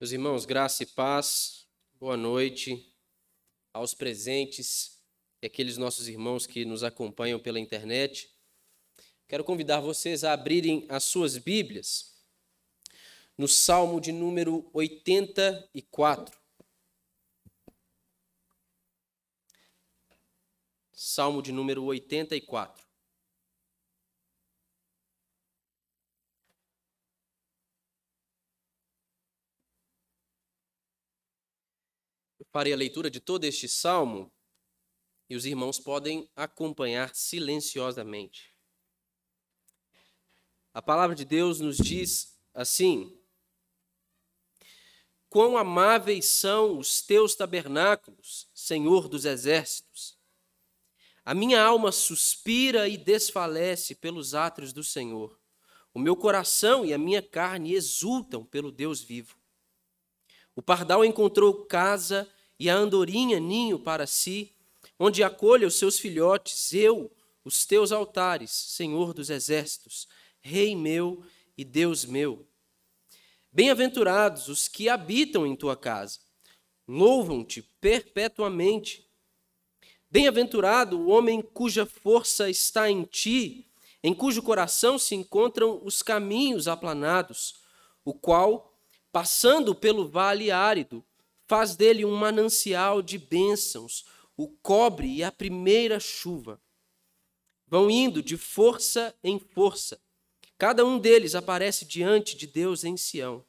Meus irmãos, graça e paz, boa noite aos presentes e aqueles nossos irmãos que nos acompanham pela internet. Quero convidar vocês a abrirem as suas Bíblias no Salmo de número 84. Salmo de número 84. Farei a leitura de todo este salmo e os irmãos podem acompanhar silenciosamente. A palavra de Deus nos diz assim: Quão amáveis são os teus tabernáculos, Senhor dos exércitos! A minha alma suspira e desfalece pelos átrios do Senhor. O meu coração e a minha carne exultam pelo Deus vivo. O pardal encontrou casa e a andorinha ninho para si, onde acolha os seus filhotes, eu, os teus altares, Senhor dos exércitos, Rei meu e Deus meu. Bem-aventurados os que habitam em tua casa, louvam-te perpetuamente. Bem-aventurado o homem cuja força está em ti, em cujo coração se encontram os caminhos aplanados, o qual, passando pelo vale árido, faz dele um manancial de bênçãos, o cobre e a primeira chuva. Vão indo de força em força. Cada um deles aparece diante de Deus em Sião.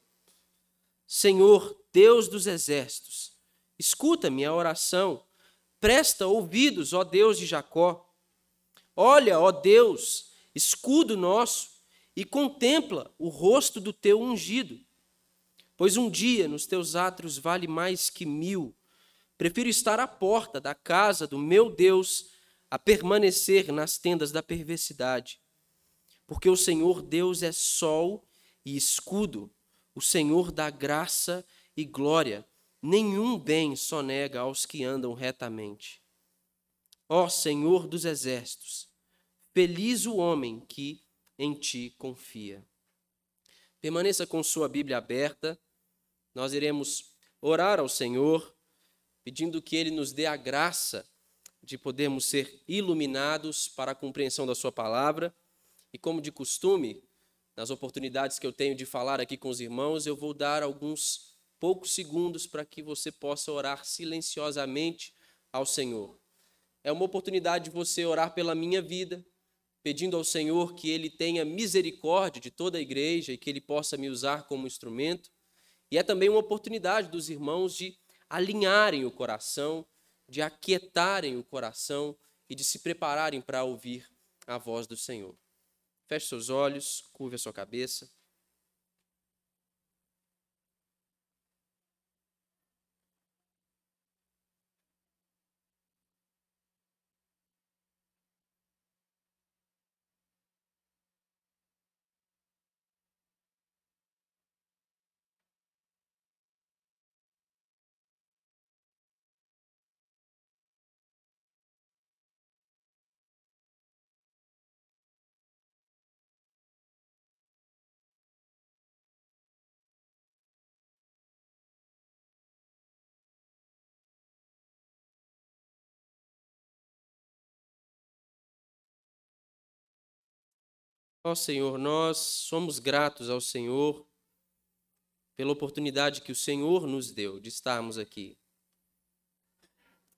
Senhor, Deus dos exércitos, escuta minha oração, presta ouvidos, ó Deus de Jacó. Olha, ó Deus, escudo nosso, e contempla o rosto do teu ungido. Pois um dia nos teus átrios vale mais que mil. Prefiro estar à porta da casa do meu Deus a permanecer nas tendas da perversidade. Porque o Senhor Deus é sol e escudo, o Senhor dá graça e glória. Nenhum bem sonega aos que andam retamente. Ó Senhor dos exércitos, feliz o homem que em ti confia. Permaneça com sua Bíblia aberta nós iremos orar ao Senhor, pedindo que Ele nos dê a graça de podermos ser iluminados para a compreensão da Sua palavra. E como de costume, nas oportunidades que eu tenho de falar aqui com os irmãos, eu vou dar alguns poucos segundos para que você possa orar silenciosamente ao Senhor. É uma oportunidade de você orar pela minha vida, pedindo ao Senhor que Ele tenha misericórdia de toda a igreja e que Ele possa me usar como instrumento. E é também uma oportunidade dos irmãos de alinharem o coração, de aquietarem o coração e de se prepararem para ouvir a voz do Senhor. Feche seus olhos, curve a sua cabeça. Ó Senhor, nós somos gratos ao Senhor pela oportunidade que o Senhor nos deu de estarmos aqui.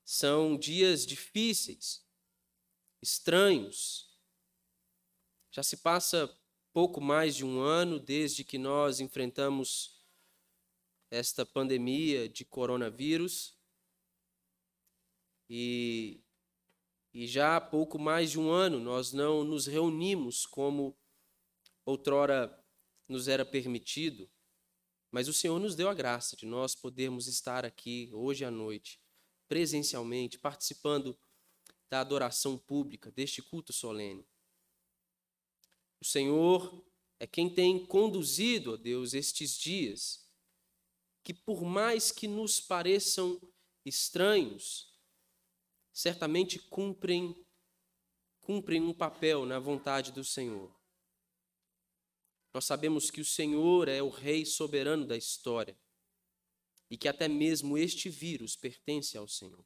São dias difíceis, estranhos. Já se passa pouco mais de um ano desde que nós enfrentamos esta pandemia de coronavírus. E e já há pouco mais de um ano nós não nos reunimos como outrora nos era permitido, mas o Senhor nos deu a graça de nós podermos estar aqui hoje à noite, presencialmente, participando da adoração pública, deste culto solene. O Senhor é quem tem conduzido, ó Deus, estes dias, que por mais que nos pareçam estranhos, certamente cumprem cumprem um papel na vontade do Senhor. Nós sabemos que o Senhor é o rei soberano da história. e que até mesmo este vírus pertence ao Senhor.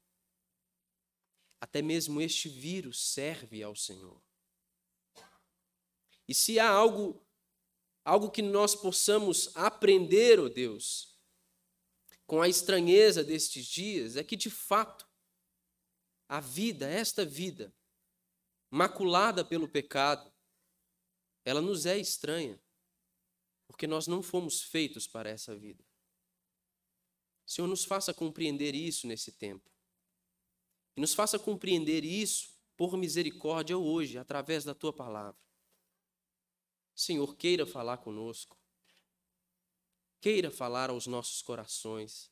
Até mesmo este vírus serve ao Senhor. E se há algo algo que nós possamos aprender, ó oh Deus, com a estranheza destes dias, é que de fato a vida, esta vida, maculada pelo pecado, ela nos é estranha, porque nós não fomos feitos para essa vida. Senhor, nos faça compreender isso nesse tempo. E nos faça compreender isso por misericórdia hoje, através da tua palavra. Senhor, queira falar conosco. Queira falar aos nossos corações.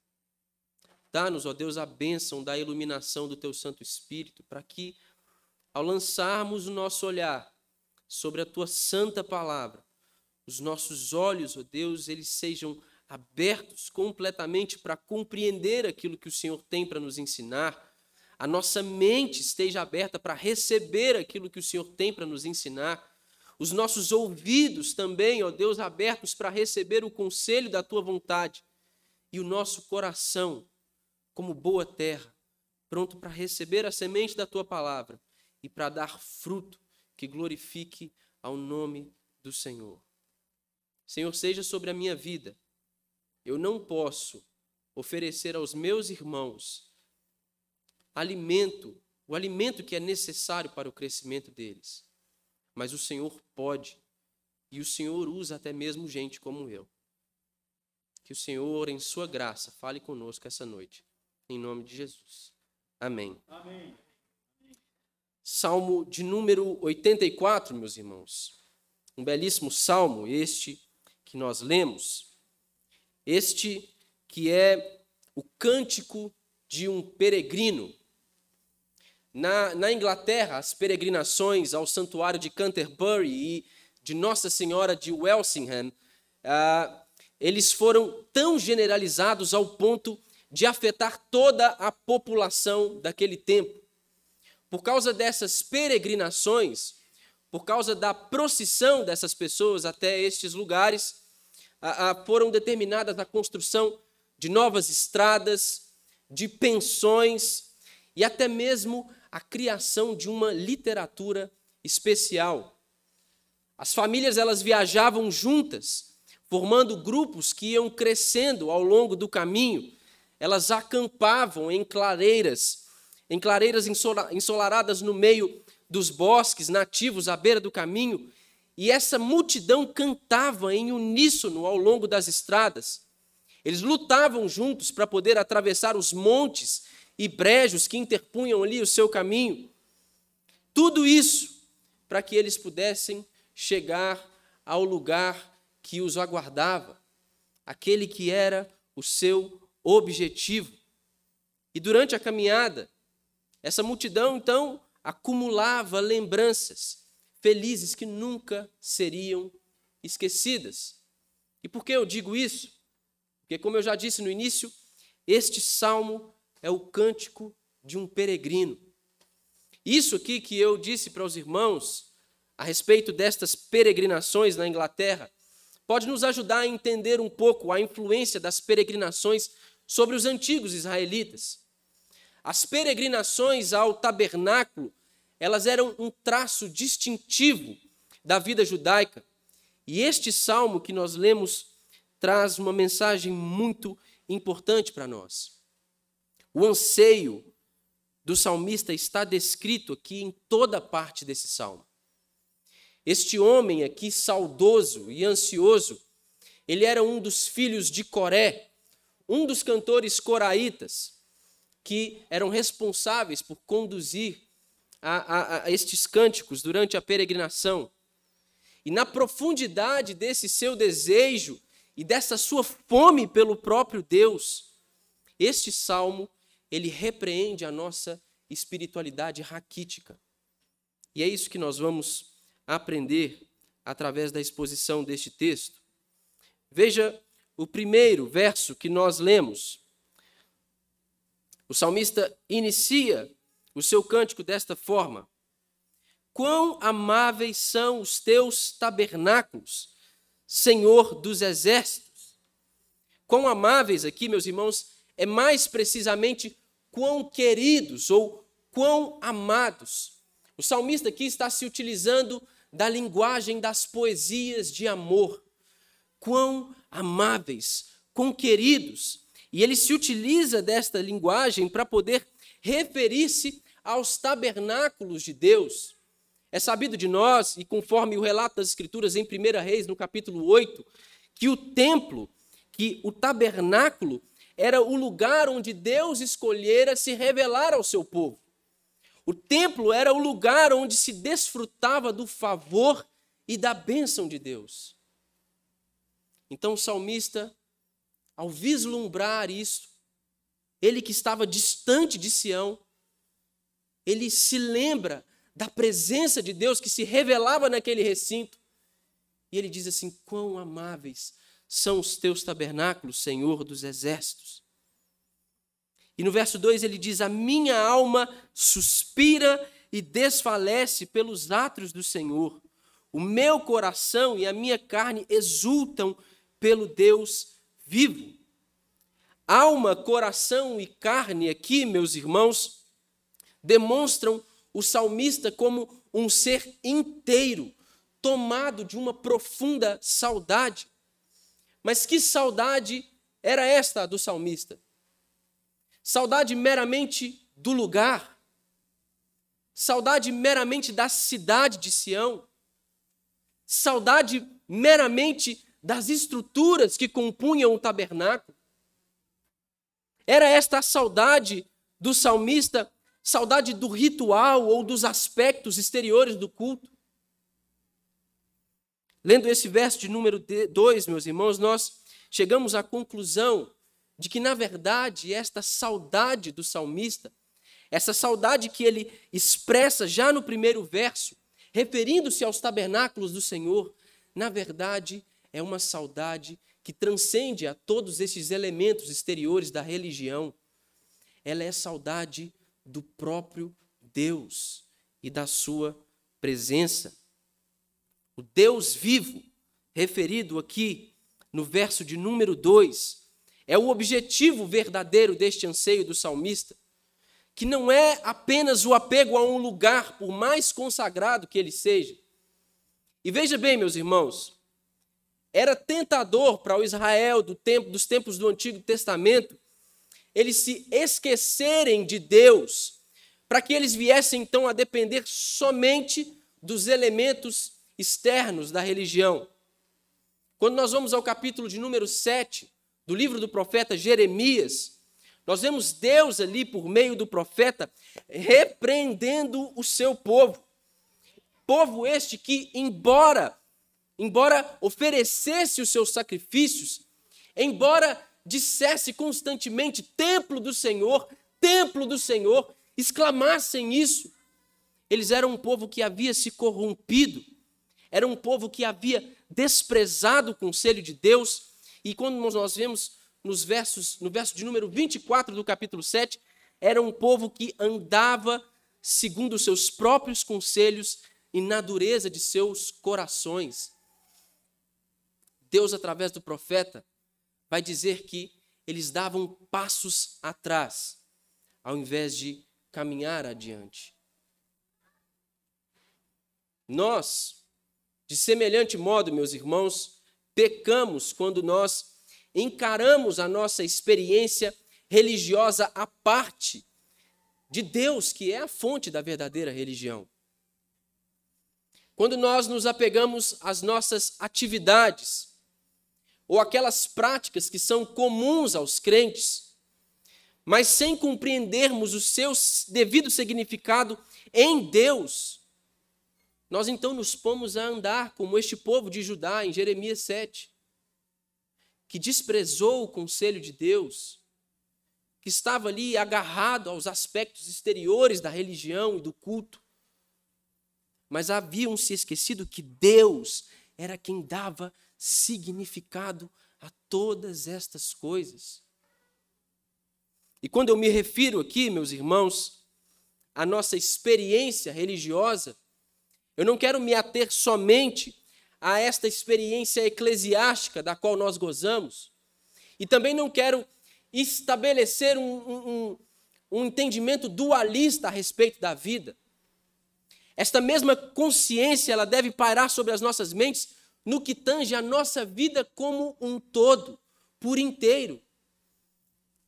Dá-nos, ó Deus, a bênção da iluminação do teu Santo Espírito, para que, ao lançarmos o nosso olhar sobre a tua santa palavra, os nossos olhos, ó Deus, eles sejam abertos completamente para compreender aquilo que o Senhor tem para nos ensinar, a nossa mente esteja aberta para receber aquilo que o Senhor tem para nos ensinar. Os nossos ouvidos também, ó Deus, abertos para receber o conselho da tua vontade, e o nosso coração, como boa terra, pronto para receber a semente da tua palavra e para dar fruto que glorifique ao nome do Senhor. Senhor, seja sobre a minha vida. Eu não posso oferecer aos meus irmãos alimento, o alimento que é necessário para o crescimento deles mas o Senhor pode. E o Senhor usa até mesmo gente como eu. Que o Senhor, em Sua graça, fale conosco essa noite. Em nome de Jesus. Amém. Amém. Salmo de número 84, meus irmãos. Um belíssimo salmo, este que nós lemos. Este que é o cântico de um peregrino na, na Inglaterra, as peregrinações ao santuário de Canterbury e de Nossa Senhora de Welsingham, ah, eles foram tão generalizados ao ponto de afetar toda a população daquele tempo. Por causa dessas peregrinações, por causa da procissão dessas pessoas até estes lugares, ah, ah, foram determinadas a construção de novas estradas, de pensões e até mesmo a criação de uma literatura especial. As famílias elas viajavam juntas, formando grupos que iam crescendo ao longo do caminho. Elas acampavam em clareiras, em clareiras ensolaradas no meio dos bosques nativos à beira do caminho, e essa multidão cantava em uníssono ao longo das estradas. Eles lutavam juntos para poder atravessar os montes e brejos que interpunham ali o seu caminho. Tudo isso para que eles pudessem chegar ao lugar que os aguardava, aquele que era o seu objetivo. E durante a caminhada, essa multidão então acumulava lembranças felizes que nunca seriam esquecidas. E por que eu digo isso? Porque, como eu já disse no início, este salmo é o cântico de um peregrino. Isso aqui que eu disse para os irmãos a respeito destas peregrinações na Inglaterra pode nos ajudar a entender um pouco a influência das peregrinações sobre os antigos israelitas. As peregrinações ao tabernáculo, elas eram um traço distintivo da vida judaica. E este salmo que nós lemos traz uma mensagem muito importante para nós. O anseio do salmista está descrito aqui em toda parte desse salmo. Este homem aqui, saudoso e ansioso, ele era um dos filhos de Coré, um dos cantores coraitas, que eram responsáveis por conduzir a, a, a estes cânticos durante a peregrinação. E na profundidade desse seu desejo e dessa sua fome pelo próprio Deus, este salmo ele repreende a nossa espiritualidade raquítica. E é isso que nós vamos aprender através da exposição deste texto. Veja o primeiro verso que nós lemos. O salmista inicia o seu cântico desta forma: Quão amáveis são os teus tabernáculos, Senhor dos exércitos! quão amáveis aqui, meus irmãos, é mais precisamente quão queridos ou quão amados. O salmista aqui está se utilizando da linguagem das poesias de amor. Quão amáveis, quão queridos. E ele se utiliza desta linguagem para poder referir-se aos tabernáculos de Deus. É sabido de nós, e conforme o relato das Escrituras em 1 Reis, no capítulo 8, que o templo, que o tabernáculo, era o lugar onde Deus escolhera se revelar ao seu povo. O templo era o lugar onde se desfrutava do favor e da bênção de Deus. Então o salmista, ao vislumbrar isso, ele que estava distante de Sião, ele se lembra da presença de Deus que se revelava naquele recinto. E ele diz assim: Quão amáveis são os teus tabernáculos, Senhor dos exércitos. E no verso 2 ele diz: A minha alma suspira e desfalece pelos átrios do Senhor. O meu coração e a minha carne exultam pelo Deus vivo. Alma, coração e carne aqui, meus irmãos, demonstram o salmista como um ser inteiro, tomado de uma profunda saudade. Mas que saudade era esta do salmista? Saudade meramente do lugar? Saudade meramente da cidade de Sião? Saudade meramente das estruturas que compunham o tabernáculo? Era esta a saudade do salmista, saudade do ritual ou dos aspectos exteriores do culto? Lendo esse verso de número 2, meus irmãos, nós chegamos à conclusão de que, na verdade, esta saudade do salmista, essa saudade que ele expressa já no primeiro verso, referindo-se aos tabernáculos do Senhor, na verdade, é uma saudade que transcende a todos esses elementos exteriores da religião. Ela é saudade do próprio Deus e da sua presença. O Deus vivo, referido aqui no verso de número 2, é o objetivo verdadeiro deste anseio do salmista, que não é apenas o apego a um lugar, por mais consagrado que ele seja. E veja bem, meus irmãos, era tentador para o Israel do tempo, dos tempos do Antigo Testamento eles se esquecerem de Deus, para que eles viessem então a depender somente dos elementos externos da religião. Quando nós vamos ao capítulo de número 7 do livro do profeta Jeremias, nós vemos Deus ali, por meio do profeta, repreendendo o seu povo. Povo este que, embora, embora oferecesse os seus sacrifícios, embora dissesse constantemente: templo do Senhor, templo do Senhor, exclamassem isso. Eles eram um povo que havia se corrompido, era um povo que havia desprezado o conselho de Deus, e quando nós vemos nos versos, no verso de número 24 do capítulo 7, era um povo que andava segundo os seus próprios conselhos e na dureza de seus corações. Deus, através do profeta, vai dizer que eles davam passos atrás, ao invés de caminhar adiante. Nós, de semelhante modo, meus irmãos, pecamos quando nós encaramos a nossa experiência religiosa à parte de Deus, que é a fonte da verdadeira religião. Quando nós nos apegamos às nossas atividades, ou aquelas práticas que são comuns aos crentes, mas sem compreendermos o seu devido significado em Deus, nós então nos pomos a andar como este povo de Judá em Jeremias 7, que desprezou o conselho de Deus, que estava ali agarrado aos aspectos exteriores da religião e do culto, mas haviam se esquecido que Deus era quem dava significado a todas estas coisas. E quando eu me refiro aqui, meus irmãos, à nossa experiência religiosa, eu não quero me ater somente a esta experiência eclesiástica da qual nós gozamos. e também não quero estabelecer um, um, um entendimento dualista a respeito da vida. Esta mesma consciência ela deve pairar sobre as nossas mentes no que tange a nossa vida como um todo, por inteiro.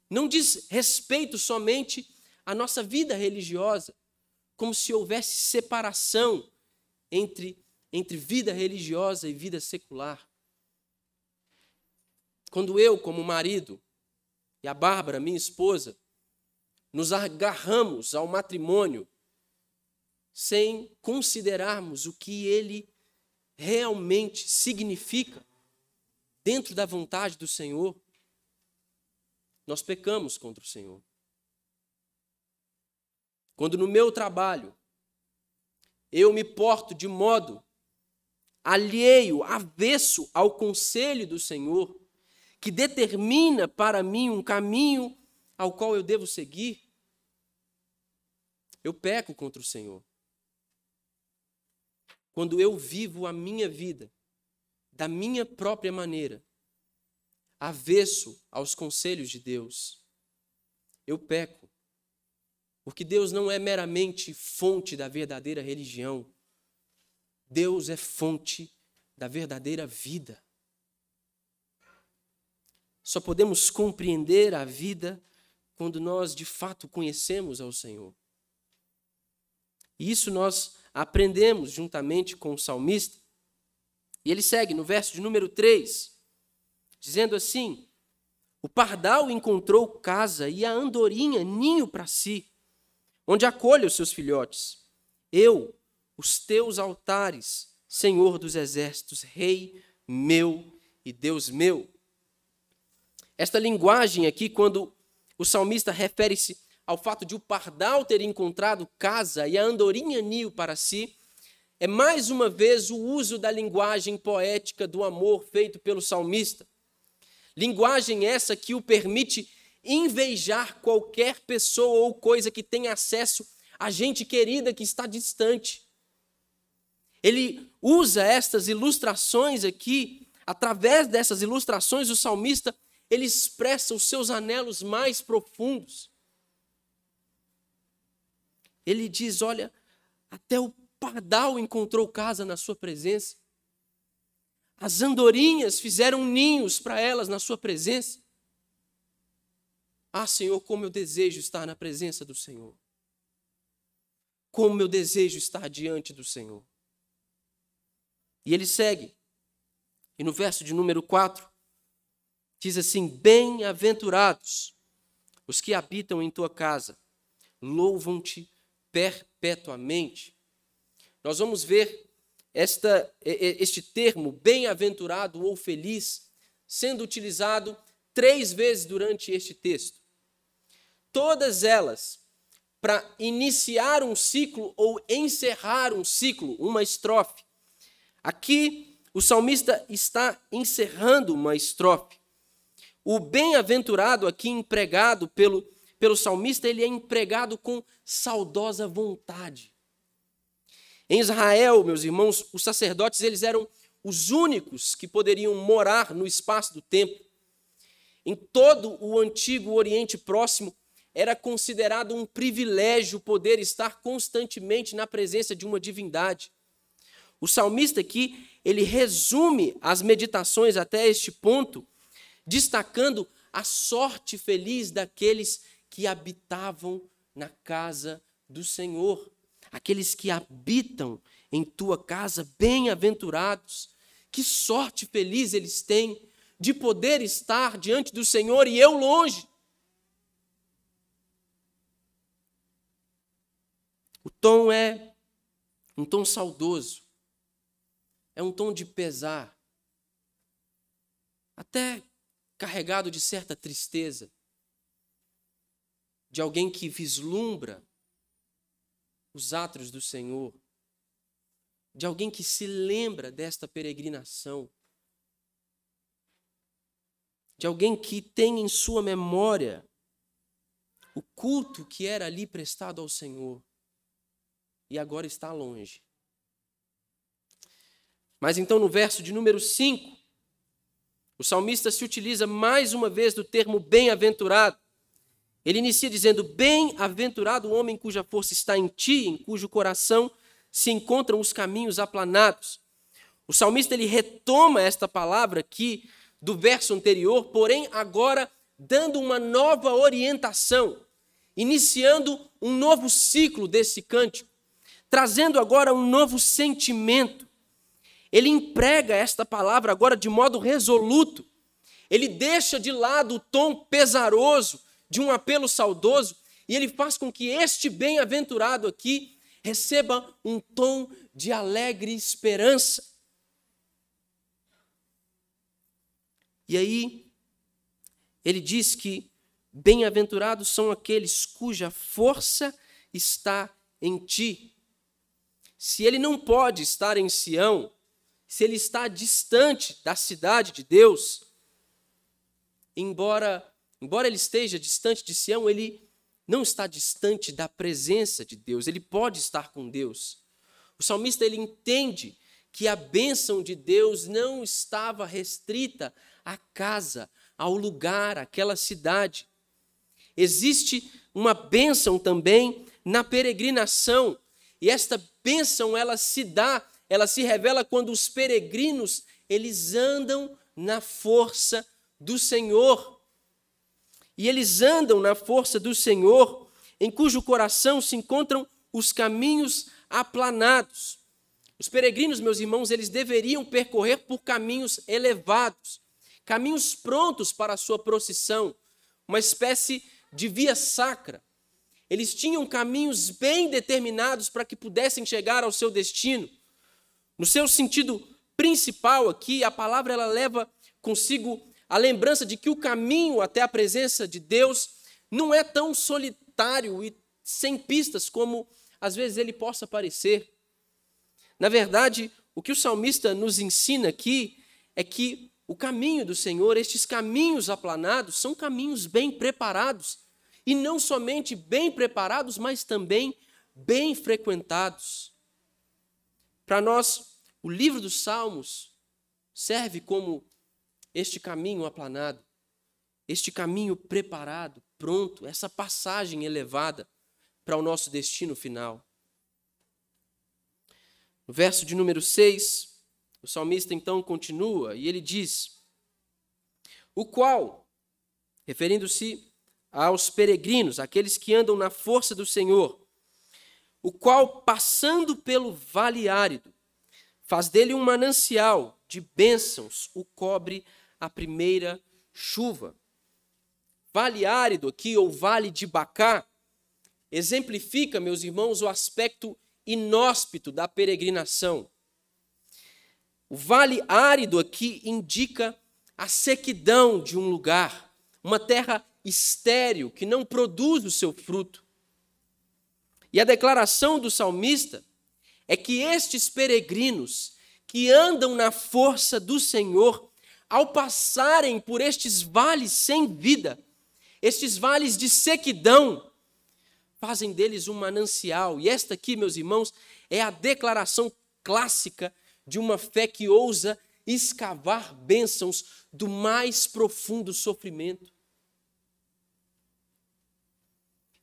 Não diz respeito somente à nossa vida religiosa, como se houvesse separação entre, entre vida religiosa e vida secular. Quando eu, como marido, e a Bárbara, minha esposa, nos agarramos ao matrimônio sem considerarmos o que ele realmente significa dentro da vontade do Senhor, nós pecamos contra o Senhor. Quando no meu trabalho eu me porto de modo alheio, avesso ao conselho do Senhor, que determina para mim um caminho ao qual eu devo seguir, eu peco contra o Senhor. Quando eu vivo a minha vida da minha própria maneira, avesso aos conselhos de Deus, eu peco. Porque Deus não é meramente fonte da verdadeira religião. Deus é fonte da verdadeira vida. Só podemos compreender a vida quando nós de fato conhecemos ao Senhor. E isso nós aprendemos juntamente com o salmista. E ele segue no verso de número 3, dizendo assim: O pardal encontrou casa e a andorinha ninho para si, onde acolhe os seus filhotes. Eu, os teus altares, Senhor dos exércitos, Rei meu e Deus meu. Esta linguagem aqui, quando o salmista refere-se ao fato de o pardal ter encontrado casa e a andorinha ninho para si, é mais uma vez o uso da linguagem poética do amor feito pelo salmista. Linguagem essa que o permite invejar qualquer pessoa ou coisa que tenha acesso a gente querida que está distante. Ele usa estas ilustrações aqui, através dessas ilustrações, o salmista ele expressa os seus anelos mais profundos. Ele diz: Olha, até o pardal encontrou casa na sua presença. As andorinhas fizeram ninhos para elas na sua presença. Ah, Senhor, como eu desejo estar na presença do Senhor. Como eu desejo estar diante do Senhor. E ele segue. E no verso de número 4, diz assim: Bem-aventurados os que habitam em tua casa, louvam-te perpetuamente. Nós vamos ver esta, este termo, bem-aventurado ou feliz, sendo utilizado três vezes durante este texto. Todas elas para iniciar um ciclo ou encerrar um ciclo, uma estrofe. Aqui, o salmista está encerrando uma estrofe. O bem-aventurado aqui empregado pelo, pelo salmista, ele é empregado com saudosa vontade. Em Israel, meus irmãos, os sacerdotes eles eram os únicos que poderiam morar no espaço do templo. Em todo o antigo Oriente Próximo, era considerado um privilégio poder estar constantemente na presença de uma divindade. O salmista aqui, ele resume as meditações até este ponto destacando a sorte feliz daqueles que habitavam na casa do Senhor, aqueles que habitam em tua casa, bem-aventurados. Que sorte feliz eles têm de poder estar diante do Senhor e eu longe. O tom é um tom saudoso, é um tom de pesar, até carregado de certa tristeza, de alguém que vislumbra os atos do Senhor, de alguém que se lembra desta peregrinação, de alguém que tem em sua memória o culto que era ali prestado ao Senhor e agora está longe. Mas então no verso de número 5, o salmista se utiliza mais uma vez do termo bem-aventurado. Ele inicia dizendo: Bem-aventurado o homem cuja força está em ti, em cujo coração se encontram os caminhos aplanados. O salmista ele retoma esta palavra aqui do verso anterior, porém agora dando uma nova orientação, iniciando um novo ciclo desse cântico, trazendo agora um novo sentimento. Ele emprega esta palavra agora de modo resoluto. Ele deixa de lado o tom pesaroso de um apelo saudoso e ele faz com que este bem-aventurado aqui receba um tom de alegre esperança. E aí, ele diz que bem-aventurados são aqueles cuja força está em ti. Se ele não pode estar em Sião, se ele está distante da cidade de Deus, embora embora ele esteja distante de Sião, ele não está distante da presença de Deus, ele pode estar com Deus. O salmista ele entende que a bênção de Deus não estava restrita à casa, ao lugar, àquela cidade. Existe uma bênção também na peregrinação, e esta bênção ela se dá, ela se revela quando os peregrinos, eles andam na força do Senhor. E eles andam na força do Senhor, em cujo coração se encontram os caminhos aplanados. Os peregrinos, meus irmãos, eles deveriam percorrer por caminhos elevados, caminhos prontos para a sua procissão, uma espécie de via sacra. Eles tinham caminhos bem determinados para que pudessem chegar ao seu destino. No seu sentido principal aqui, a palavra ela leva consigo a lembrança de que o caminho até a presença de Deus não é tão solitário e sem pistas como às vezes ele possa parecer. Na verdade, o que o salmista nos ensina aqui é que o caminho do Senhor, estes caminhos aplanados, são caminhos bem preparados. E não somente bem preparados, mas também bem frequentados. Para nós, o livro dos Salmos serve como este caminho aplanado, este caminho preparado, pronto, essa passagem elevada para o nosso destino final. No verso de número 6, o salmista então continua e ele diz: O qual, referindo-se aos peregrinos, aqueles que andam na força do Senhor, o qual, passando pelo vale árido, faz dele um manancial de bênçãos, o cobre a primeira chuva. Vale árido aqui, ou vale de Bacá, exemplifica, meus irmãos, o aspecto inóspito da peregrinação. O vale árido aqui indica a sequidão de um lugar, uma terra estéril que não produz o seu fruto. E a declaração do salmista é que estes peregrinos que andam na força do Senhor, ao passarem por estes vales sem vida, estes vales de sequidão, fazem deles um manancial. E esta aqui, meus irmãos, é a declaração clássica de uma fé que ousa escavar bênçãos do mais profundo sofrimento.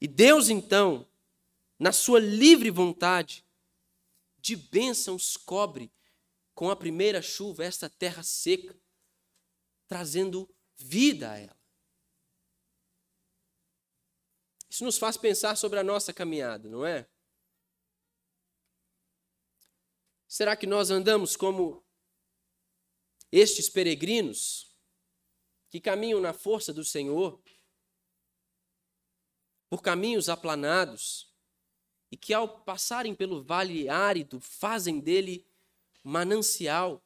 E Deus, então, na sua livre vontade, de bênçãos cobre com a primeira chuva esta terra seca, trazendo vida a ela. Isso nos faz pensar sobre a nossa caminhada, não é? Será que nós andamos como estes peregrinos que caminham na força do Senhor, por caminhos aplanados, e que ao passarem pelo vale árido fazem dele manancial?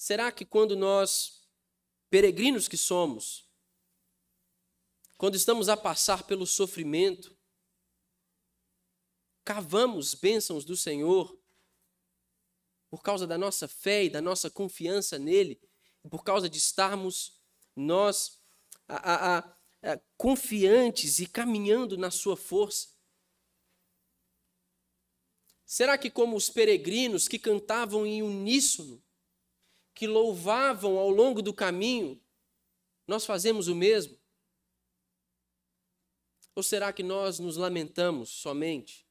Será que quando nós, peregrinos que somos, quando estamos a passar pelo sofrimento, cavamos bênçãos do Senhor por causa da nossa fé e da nossa confiança nele, por causa de estarmos nós a, a, a, confiantes e caminhando na sua força. Será que, como os peregrinos que cantavam em uníssono, que louvavam ao longo do caminho, nós fazemos o mesmo? Ou será que nós nos lamentamos somente?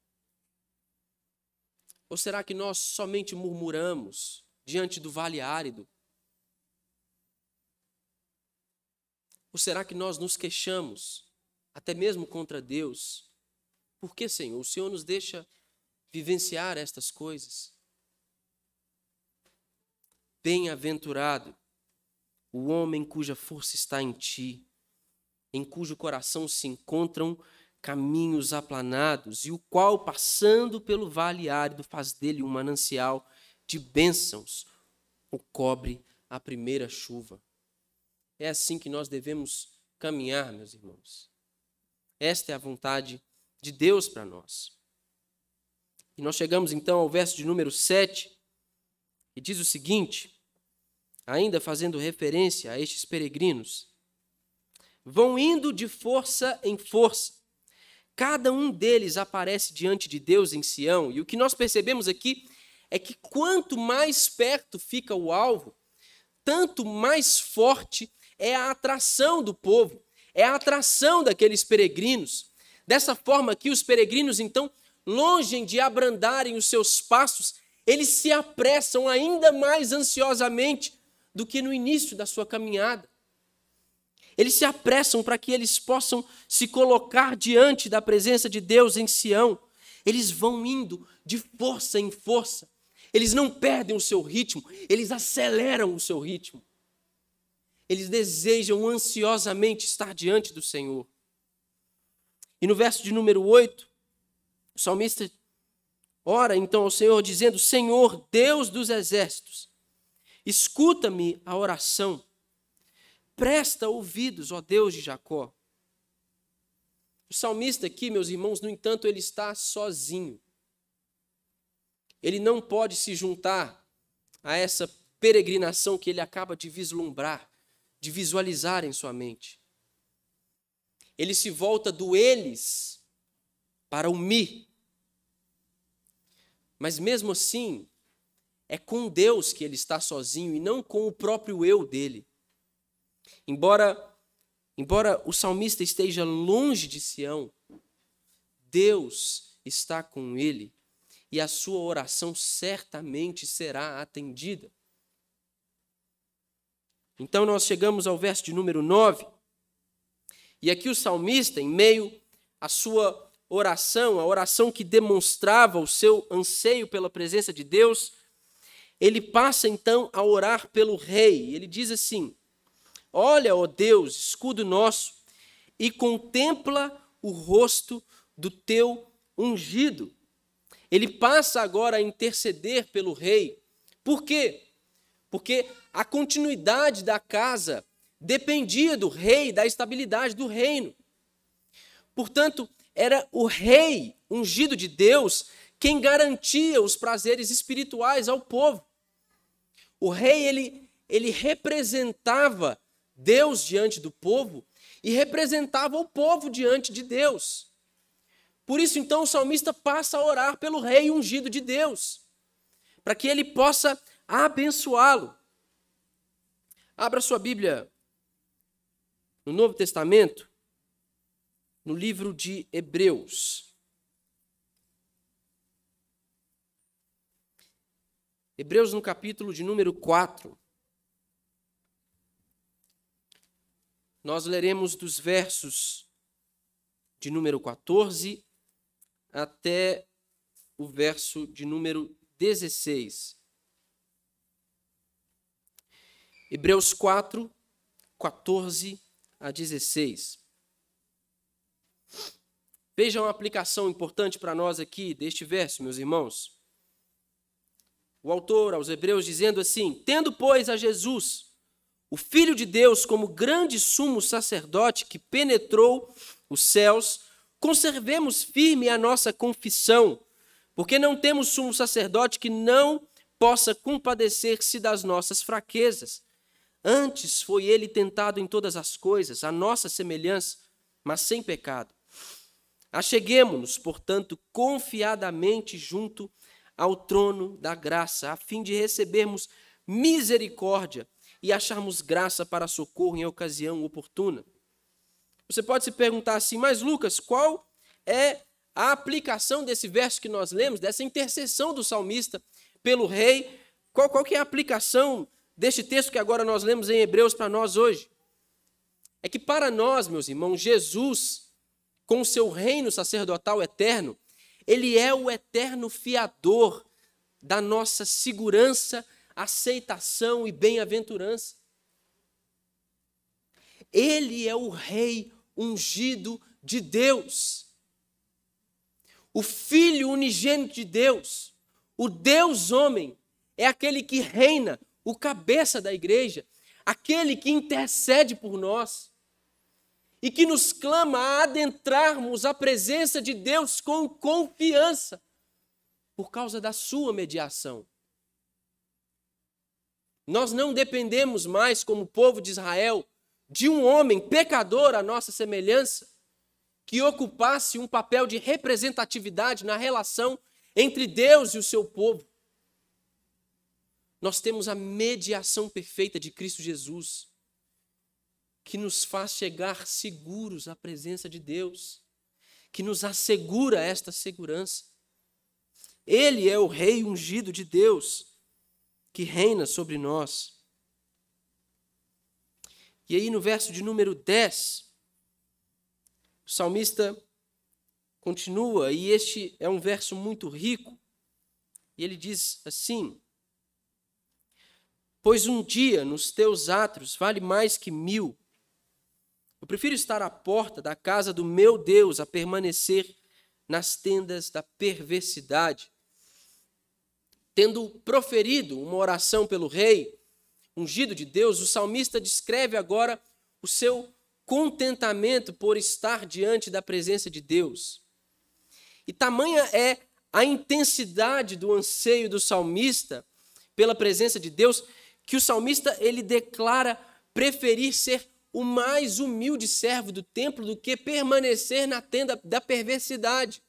Ou será que nós somente murmuramos diante do vale árido? Ou será que nós nos queixamos, até mesmo contra Deus? Por que, Senhor? O Senhor nos deixa vivenciar estas coisas? Bem-aventurado o homem cuja força está em ti, em cujo coração se encontram caminhos aplanados, e o qual, passando pelo vale árido, faz dele um manancial de bênçãos, o cobre a primeira chuva. É assim que nós devemos caminhar, meus irmãos. Esta é a vontade de Deus para nós. E nós chegamos então ao verso de número 7, que diz o seguinte, ainda fazendo referência a estes peregrinos: vão indo de força em força. Cada um deles aparece diante de Deus em Sião, e o que nós percebemos aqui é que quanto mais perto fica o alvo, tanto mais forte é a atração do povo, é a atração daqueles peregrinos. Dessa forma que os peregrinos, então, longe de abrandarem os seus passos, eles se apressam ainda mais ansiosamente do que no início da sua caminhada. Eles se apressam para que eles possam se colocar diante da presença de Deus em Sião. Eles vão indo de força em força. Eles não perdem o seu ritmo, eles aceleram o seu ritmo. Eles desejam ansiosamente estar diante do Senhor. E no verso de número 8, o salmista ora então ao Senhor, dizendo: Senhor, Deus dos exércitos, escuta-me a oração Presta ouvidos, ó Deus de Jacó. O salmista aqui, meus irmãos, no entanto, ele está sozinho. Ele não pode se juntar a essa peregrinação que ele acaba de vislumbrar, de visualizar em sua mente. Ele se volta do eles para o mi. Mas mesmo assim, é com Deus que ele está sozinho e não com o próprio eu dele. Embora, embora o salmista esteja longe de Sião, Deus está com ele e a sua oração certamente será atendida. Então nós chegamos ao verso de número 9, e aqui o salmista, em meio à sua oração, a oração que demonstrava o seu anseio pela presença de Deus, ele passa então a orar pelo rei. Ele diz assim: Olha, ó Deus, escudo nosso, e contempla o rosto do teu ungido. Ele passa agora a interceder pelo rei. Por quê? Porque a continuidade da casa dependia do rei, da estabilidade do reino. Portanto, era o rei ungido de Deus quem garantia os prazeres espirituais ao povo. O rei ele, ele representava Deus diante do povo e representava o povo diante de Deus. Por isso, então, o salmista passa a orar pelo rei ungido de Deus, para que ele possa abençoá-lo. Abra sua Bíblia no Novo Testamento, no livro de Hebreus. Hebreus, no capítulo de número 4. Nós leremos dos versos de número 14 até o verso de número 16. Hebreus 4, 14 a 16. Vejam a aplicação importante para nós aqui deste verso, meus irmãos. O autor aos Hebreus dizendo assim: Tendo, pois, a Jesus o Filho de Deus, como grande sumo sacerdote que penetrou os céus, conservemos firme a nossa confissão, porque não temos sumo sacerdote que não possa compadecer-se das nossas fraquezas. Antes foi ele tentado em todas as coisas, a nossa semelhança, mas sem pecado. Acheguemo-nos, portanto, confiadamente junto ao trono da graça, a fim de recebermos misericórdia e acharmos graça para socorro em ocasião oportuna. Você pode se perguntar assim, mas Lucas, qual é a aplicação desse verso que nós lemos, dessa intercessão do salmista pelo rei? Qual, qual que é a aplicação deste texto que agora nós lemos em Hebreus para nós hoje? É que para nós, meus irmãos, Jesus, com o seu reino sacerdotal eterno, ele é o eterno fiador da nossa segurança, aceitação e bem-aventurança. Ele é o rei ungido de Deus. O filho unigênito de Deus, o Deus homem, é aquele que reina, o cabeça da igreja, aquele que intercede por nós e que nos clama a adentrarmos a presença de Deus com confiança por causa da sua mediação. Nós não dependemos mais, como povo de Israel, de um homem pecador à nossa semelhança, que ocupasse um papel de representatividade na relação entre Deus e o seu povo. Nós temos a mediação perfeita de Cristo Jesus, que nos faz chegar seguros à presença de Deus, que nos assegura esta segurança. Ele é o Rei ungido de Deus que reina sobre nós. E aí, no verso de número 10, o salmista continua, e este é um verso muito rico, e ele diz assim: Pois um dia nos teus átrios vale mais que mil. Eu prefiro estar à porta da casa do meu Deus a permanecer nas tendas da perversidade tendo proferido uma oração pelo rei, ungido de Deus, o salmista descreve agora o seu contentamento por estar diante da presença de Deus. E tamanha é a intensidade do anseio do salmista pela presença de Deus, que o salmista ele declara preferir ser o mais humilde servo do templo do que permanecer na tenda da perversidade.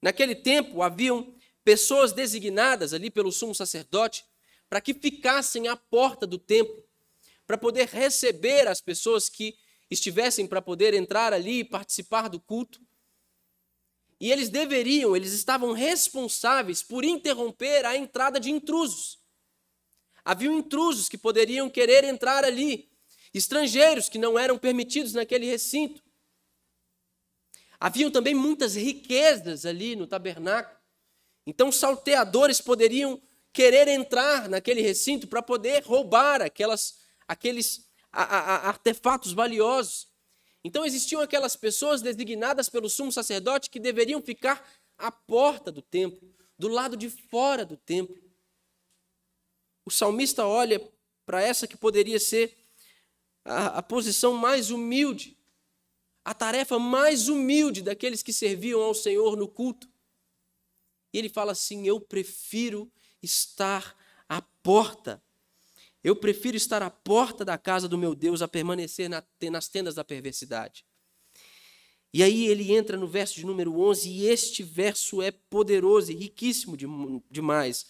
Naquele tempo haviam pessoas designadas ali pelo sumo sacerdote para que ficassem à porta do templo, para poder receber as pessoas que estivessem para poder entrar ali e participar do culto. E eles deveriam, eles estavam responsáveis por interromper a entrada de intrusos. Havia intrusos que poderiam querer entrar ali, estrangeiros que não eram permitidos naquele recinto. Haviam também muitas riquezas ali no tabernáculo. Então, salteadores poderiam querer entrar naquele recinto para poder roubar aquelas, aqueles a, a, artefatos valiosos. Então, existiam aquelas pessoas designadas pelo sumo sacerdote que deveriam ficar à porta do templo, do lado de fora do templo. O salmista olha para essa que poderia ser a, a posição mais humilde, a tarefa mais humilde daqueles que serviam ao Senhor no culto. E ele fala assim: Eu prefiro estar à porta. Eu prefiro estar à porta da casa do meu Deus a permanecer nas tendas da perversidade. E aí ele entra no verso de número 11, e este verso é poderoso e riquíssimo demais.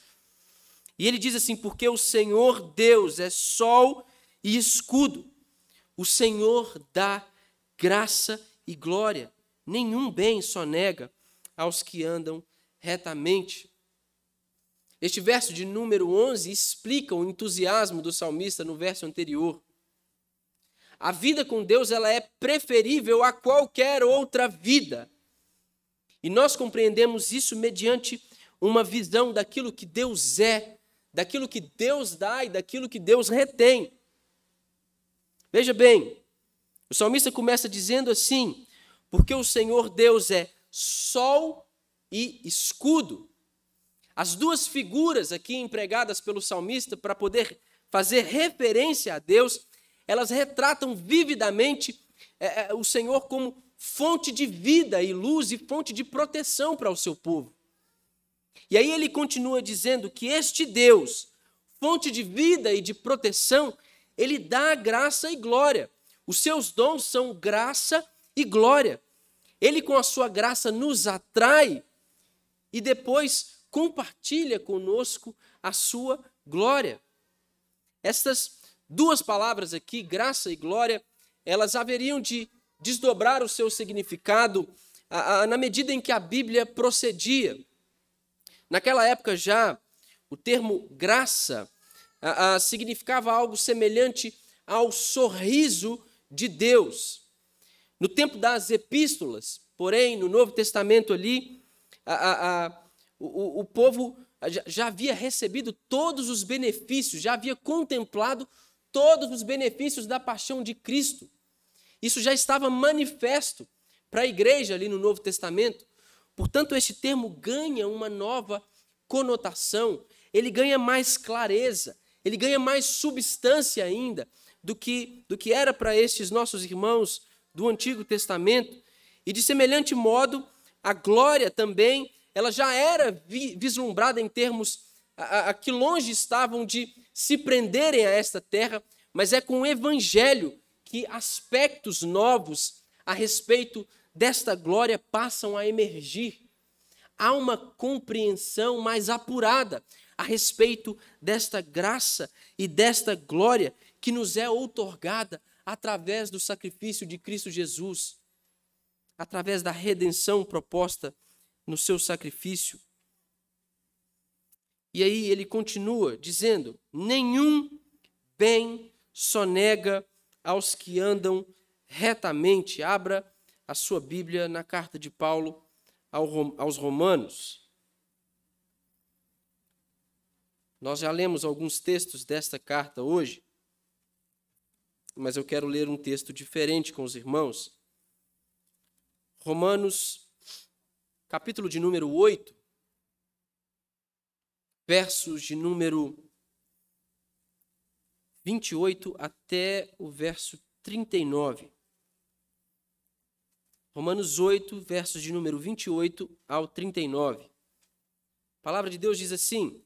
E ele diz assim: Porque o Senhor Deus é sol e escudo, o Senhor dá graça e glória, nenhum bem só nega aos que andam retamente. Este verso de número 11 explica o entusiasmo do salmista no verso anterior. A vida com Deus ela é preferível a qualquer outra vida. E nós compreendemos isso mediante uma visão daquilo que Deus é, daquilo que Deus dá e daquilo que Deus retém. Veja bem, o salmista começa dizendo assim: porque o Senhor Deus é sol e escudo. As duas figuras aqui empregadas pelo salmista para poder fazer referência a Deus, elas retratam vividamente é, é, o Senhor como fonte de vida e luz e fonte de proteção para o seu povo. E aí ele continua dizendo que este Deus, fonte de vida e de proteção, ele dá graça e glória. Os seus dons são graça e glória. Ele, com a sua graça, nos atrai e depois compartilha conosco a sua glória. Estas duas palavras aqui, graça e glória, elas haveriam de desdobrar o seu significado na medida em que a Bíblia procedia. Naquela época já, o termo graça significava algo semelhante ao sorriso de Deus. No tempo das epístolas, porém, no Novo Testamento ali, o, o povo já havia recebido todos os benefícios, já havia contemplado todos os benefícios da paixão de Cristo. Isso já estava manifesto para a igreja ali no Novo Testamento. Portanto, este termo ganha uma nova conotação, ele ganha mais clareza, ele ganha mais substância ainda do que, do que era para estes nossos irmãos do Antigo Testamento. E de semelhante modo, a glória também, ela já era vi, vislumbrada em termos a, a, que longe estavam de se prenderem a esta terra, mas é com o evangelho que aspectos novos a respeito desta glória passam a emergir. Há uma compreensão mais apurada a respeito desta graça e desta glória que nos é outorgada através do sacrifício de Cristo Jesus, através da redenção proposta no seu sacrifício. E aí ele continua dizendo: nenhum bem sonega aos que andam retamente. Abra a sua Bíblia na carta de Paulo aos Romanos. Nós já lemos alguns textos desta carta hoje, mas eu quero ler um texto diferente com os irmãos. Romanos, capítulo de número 8, versos de número 28 até o verso 39. Romanos 8, versos de número 28 ao 39. A palavra de Deus diz assim: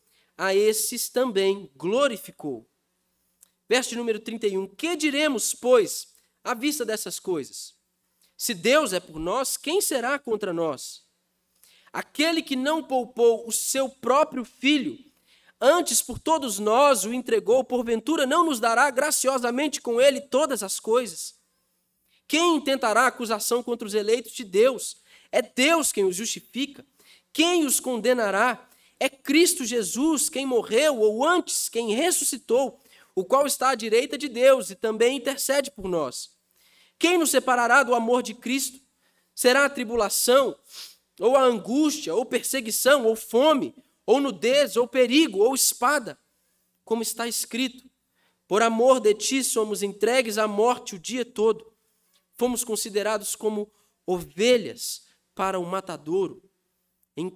a esses também glorificou. Verso número 31. Que diremos, pois, à vista dessas coisas? Se Deus é por nós, quem será contra nós? Aquele que não poupou o seu próprio filho, antes por todos nós o entregou, porventura não nos dará graciosamente com ele todas as coisas? Quem intentará acusação contra os eleitos de Deus? É Deus quem os justifica. Quem os condenará? É Cristo Jesus quem morreu, ou antes, quem ressuscitou, o qual está à direita de Deus e também intercede por nós. Quem nos separará do amor de Cristo? Será a tribulação, ou a angústia, ou perseguição, ou fome, ou nudez, ou perigo, ou espada, como está escrito: Por amor de ti somos entregues à morte o dia todo. Fomos considerados como ovelhas para o matadouro. Em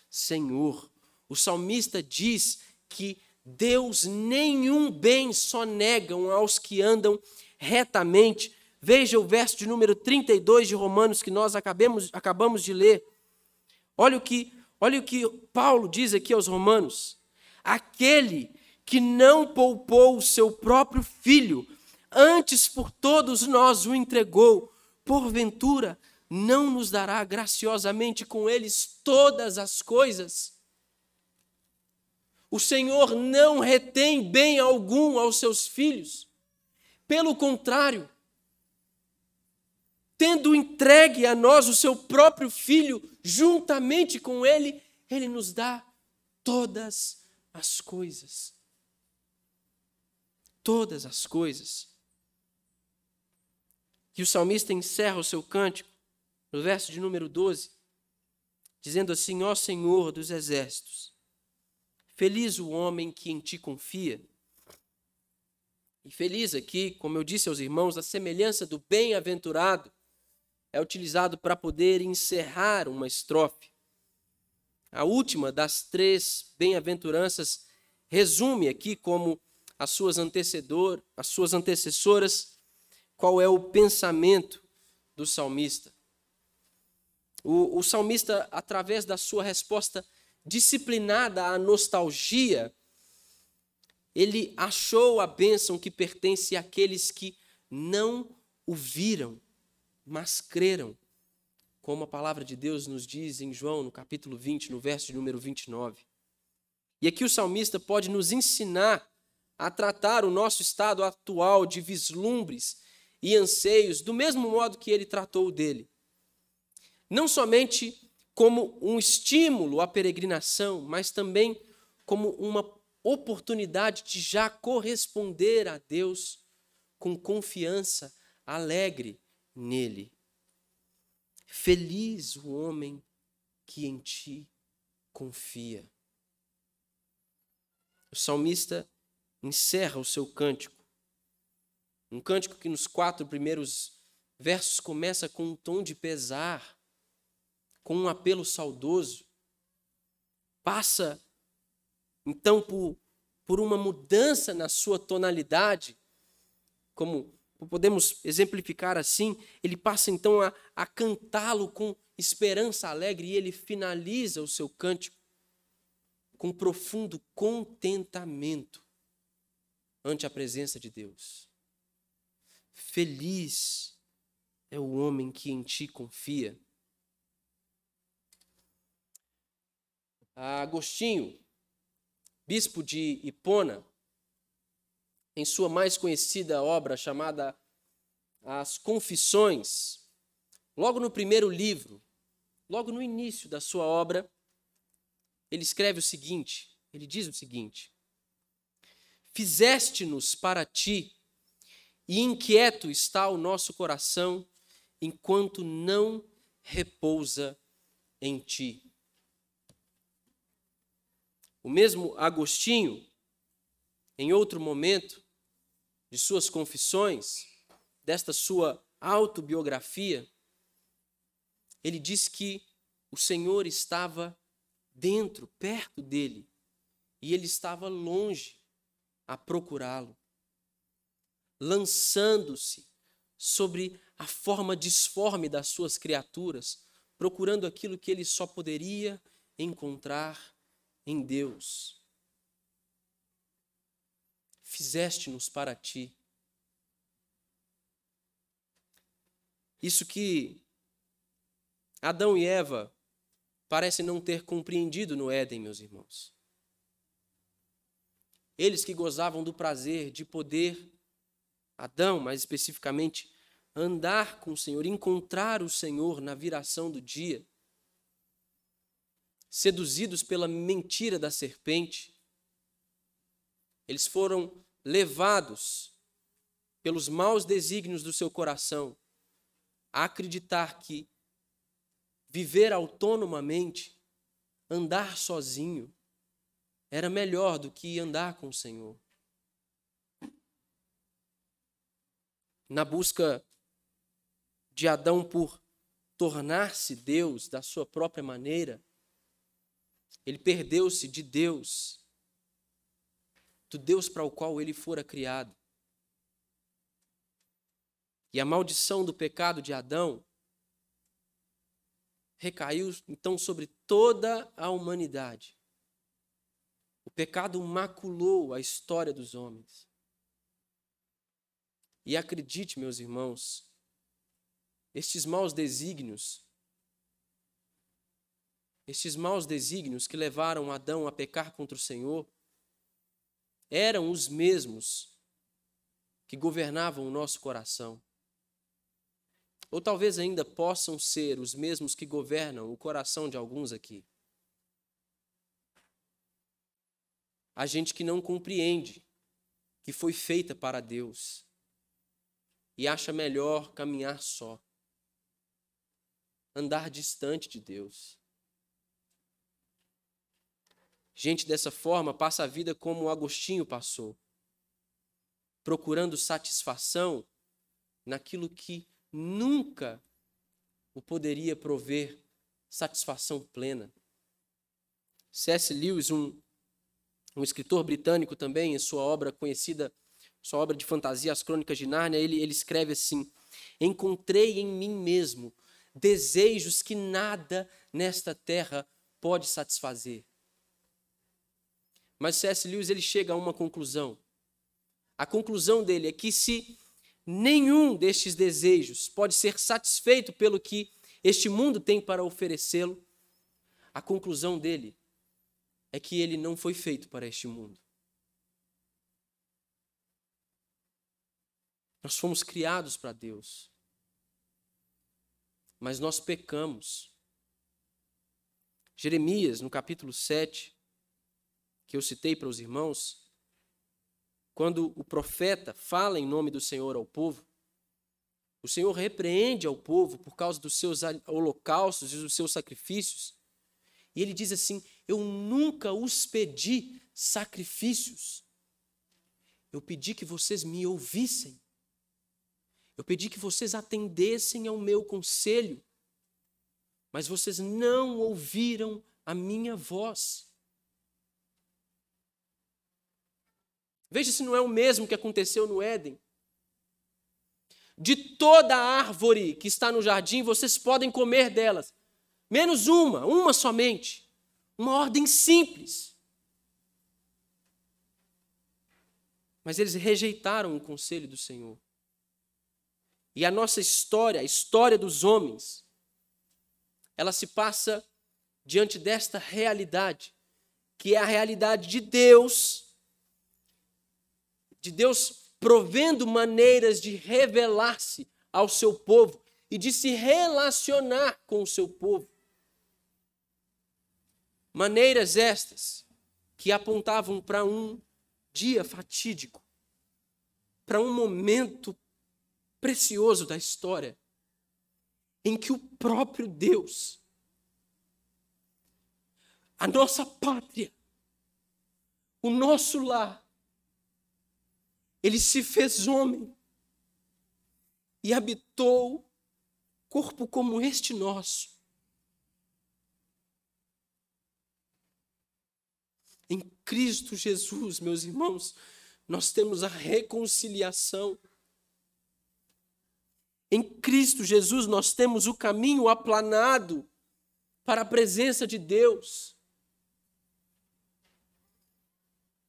O salmista diz que Deus nenhum bem só negam aos que andam retamente. Veja o verso de número 32 de Romanos que nós acabamos, acabamos de ler. Olha o que Olha o que Paulo diz aqui aos Romanos: aquele que não poupou o seu próprio filho, antes por todos nós o entregou, porventura não nos dará graciosamente com eles todas as coisas? O Senhor não retém bem algum aos seus filhos. Pelo contrário, tendo entregue a nós o seu próprio filho, juntamente com ele, ele nos dá todas as coisas. todas as coisas. E o salmista encerra o seu cântico, no verso de número 12, dizendo assim: Ó Senhor dos exércitos, feliz o homem que em ti confia. E feliz aqui, como eu disse aos irmãos, a semelhança do bem-aventurado é utilizado para poder encerrar uma estrofe. A última das três bem-aventuranças resume aqui como as suas antecedor, as suas antecessoras, qual é o pensamento do salmista. O, o salmista, através da sua resposta disciplinada à nostalgia, ele achou a bênção que pertence àqueles que não o viram, mas creram. Como a palavra de Deus nos diz em João, no capítulo 20, no verso número 29. E aqui o salmista pode nos ensinar a tratar o nosso estado atual de vislumbres e anseios do mesmo modo que ele tratou o dele. Não somente como um estímulo à peregrinação, mas também como uma oportunidade de já corresponder a Deus com confiança alegre nele. Feliz o homem que em ti confia. O salmista encerra o seu cântico. Um cântico que nos quatro primeiros versos começa com um tom de pesar, com um apelo saudoso. Passa então por, por uma mudança na sua tonalidade, como podemos exemplificar assim, ele passa então a, a cantá-lo com esperança alegre e ele finaliza o seu cântico com profundo contentamento ante a presença de Deus. Feliz é o homem que em ti confia. Agostinho, bispo de Hipona, em sua mais conhecida obra chamada As Confissões, logo no primeiro livro, logo no início da sua obra, ele escreve o seguinte: ele diz o seguinte: Fizeste-nos para ti, e inquieto está o nosso coração, enquanto não repousa em ti. O mesmo Agostinho, em outro momento de suas confissões, desta sua autobiografia, ele diz que o Senhor estava dentro, perto dele, e ele estava longe a procurá-lo, lançando-se sobre a forma disforme das suas criaturas, procurando aquilo que ele só poderia encontrar em Deus. Fizeste-nos para ti. Isso que Adão e Eva parecem não ter compreendido no Éden, meus irmãos. Eles que gozavam do prazer de poder, Adão mais especificamente, andar com o Senhor, encontrar o Senhor na viração do dia, seduzidos pela mentira da serpente, eles foram levados pelos maus desígnios do seu coração a acreditar que viver autonomamente, andar sozinho, era melhor do que andar com o Senhor. Na busca de Adão por tornar-se Deus da sua própria maneira, ele perdeu-se de Deus, do Deus para o qual ele fora criado. E a maldição do pecado de Adão recaiu então sobre toda a humanidade. O pecado maculou a história dos homens. E acredite, meus irmãos, estes maus desígnios estes maus desígnios que levaram Adão a pecar contra o Senhor eram os mesmos que governavam o nosso coração. Ou talvez ainda possam ser os mesmos que governam o coração de alguns aqui. A gente que não compreende que foi feita para Deus e acha melhor caminhar só, andar distante de Deus. Gente dessa forma passa a vida como Agostinho passou, procurando satisfação naquilo que nunca o poderia prover satisfação plena. C.S. Lewis, um, um escritor britânico também, em sua obra conhecida, sua obra de fantasia, As Crônicas de Nárnia, ele, ele escreve assim: Encontrei em mim mesmo desejos que nada nesta terra pode satisfazer. Mas C.S. Lewis ele chega a uma conclusão. A conclusão dele é que se nenhum destes desejos pode ser satisfeito pelo que este mundo tem para oferecê-lo, a conclusão dele é que ele não foi feito para este mundo. Nós fomos criados para Deus, mas nós pecamos. Jeremias, no capítulo 7, que eu citei para os irmãos, quando o profeta fala em nome do Senhor ao povo, o Senhor repreende ao povo por causa dos seus holocaustos e dos seus sacrifícios. E ele diz assim: Eu nunca os pedi sacrifícios. Eu pedi que vocês me ouvissem. Eu pedi que vocês atendessem ao meu conselho. Mas vocês não ouviram a minha voz. Veja se não é o mesmo que aconteceu no Éden. De toda a árvore que está no jardim, vocês podem comer delas, menos uma, uma somente. Uma ordem simples. Mas eles rejeitaram o conselho do Senhor. E a nossa história, a história dos homens, ela se passa diante desta realidade, que é a realidade de Deus, de Deus provendo maneiras de revelar-se ao seu povo e de se relacionar com o seu povo. Maneiras estas que apontavam para um dia fatídico, para um momento precioso da história, em que o próprio Deus, a nossa pátria, o nosso lar, ele se fez homem e habitou corpo como este nosso. Em Cristo Jesus, meus irmãos, nós temos a reconciliação. Em Cristo Jesus, nós temos o caminho aplanado para a presença de Deus.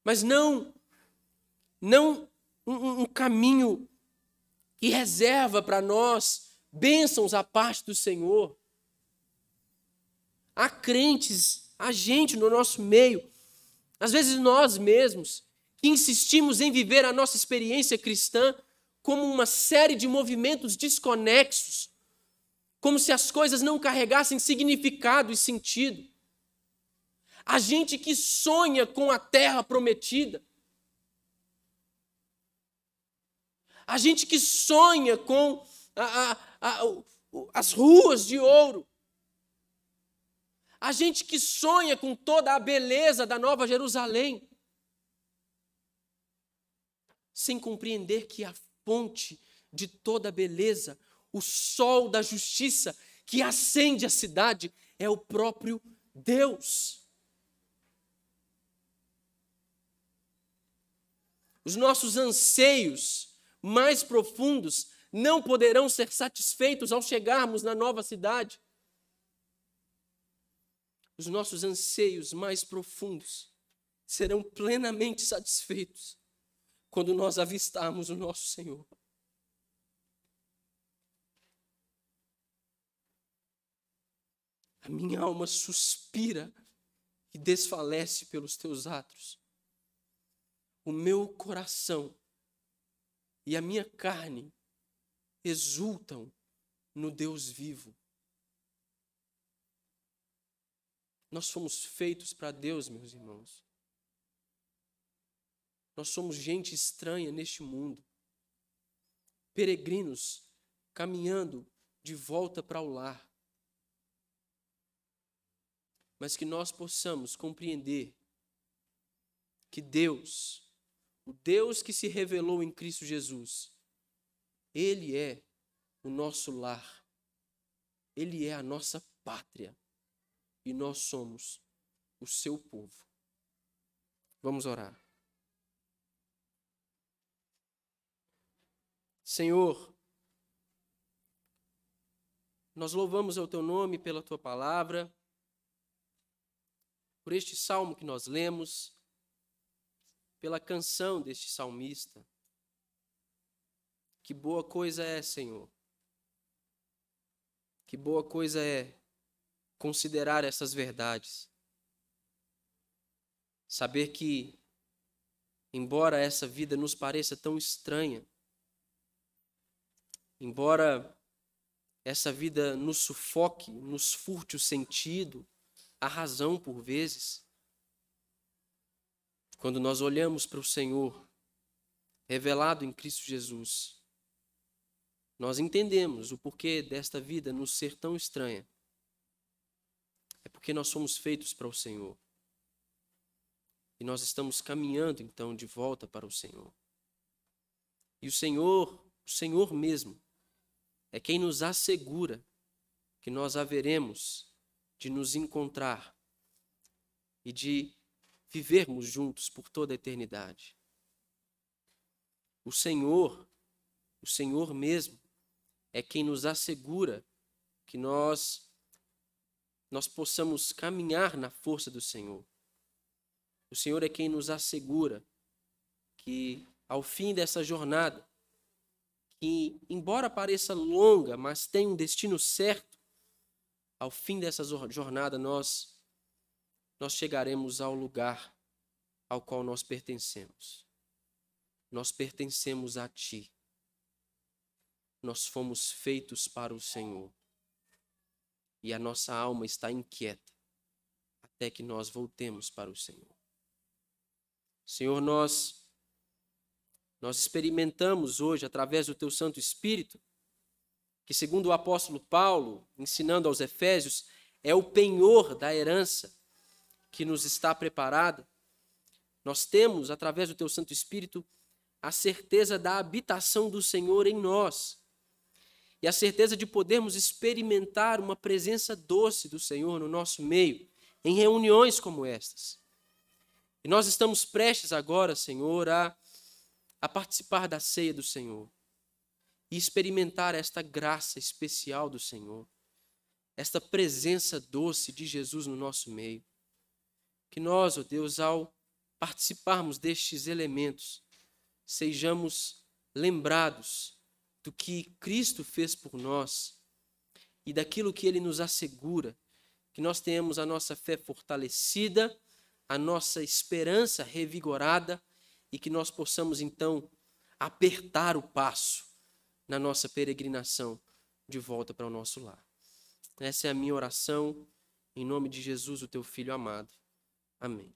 Mas não, não um, um caminho que reserva para nós bênçãos à parte do Senhor. Há crentes, há gente no nosso meio, às vezes nós mesmos, que insistimos em viver a nossa experiência cristã como uma série de movimentos desconexos, como se as coisas não carregassem significado e sentido. A gente que sonha com a terra prometida, a gente que sonha com a, a, a, as ruas de ouro, a gente que sonha com toda a beleza da Nova Jerusalém, sem compreender que a fonte de toda a beleza, o sol da justiça que acende a cidade, é o próprio Deus. Os nossos anseios mais profundos não poderão ser satisfeitos ao chegarmos na nova cidade. Os nossos anseios mais profundos serão plenamente satisfeitos quando nós avistarmos o nosso Senhor. A minha alma suspira e desfalece pelos teus atos. O meu coração e a minha carne exultam no Deus vivo. Nós fomos feitos para Deus, meus irmãos. Nós somos gente estranha neste mundo, peregrinos caminhando de volta para o lar. Mas que nós possamos compreender que Deus, o Deus que se revelou em Cristo Jesus, Ele é o nosso lar, Ele é a nossa pátria e nós somos o seu povo. Vamos orar. Senhor, nós louvamos o teu nome pela tua palavra, por este salmo que nós lemos, pela canção deste salmista. Que boa coisa é, Senhor. Que boa coisa é considerar essas verdades. Saber que, embora essa vida nos pareça tão estranha, embora essa vida nos sufoque, nos furte o sentido, a razão por vezes, quando nós olhamos para o Senhor, revelado em Cristo Jesus, nós entendemos o porquê desta vida nos ser tão estranha. É porque nós somos feitos para o Senhor. E nós estamos caminhando então de volta para o Senhor. E o Senhor, o Senhor mesmo, é quem nos assegura que nós haveremos de nos encontrar e de vivermos juntos por toda a eternidade. O Senhor, o Senhor mesmo, é quem nos assegura que nós nós possamos caminhar na força do Senhor. O Senhor é quem nos assegura que ao fim dessa jornada que, embora pareça longa, mas tem um destino certo, ao fim dessa jornada nós nós chegaremos ao lugar ao qual nós pertencemos. Nós pertencemos a ti. Nós fomos feitos para o Senhor. E a nossa alma está inquieta até que nós voltemos para o Senhor. Senhor, nós nós experimentamos hoje, através do teu Santo Espírito, que, segundo o apóstolo Paulo, ensinando aos Efésios, é o penhor da herança que nos está preparada. Nós temos, através do teu Santo Espírito, a certeza da habitação do Senhor em nós e a certeza de podermos experimentar uma presença doce do Senhor no nosso meio, em reuniões como estas. E nós estamos prestes agora, Senhor, a a participar da ceia do Senhor e experimentar esta graça especial do Senhor, esta presença doce de Jesus no nosso meio. Que nós, ó oh Deus, ao participarmos destes elementos, sejamos lembrados do que Cristo fez por nós e daquilo que ele nos assegura, que nós tenhamos a nossa fé fortalecida, a nossa esperança revigorada e que nós possamos então apertar o passo na nossa peregrinação de volta para o nosso lar. Essa é a minha oração, em nome de Jesus, o teu filho amado. Amém.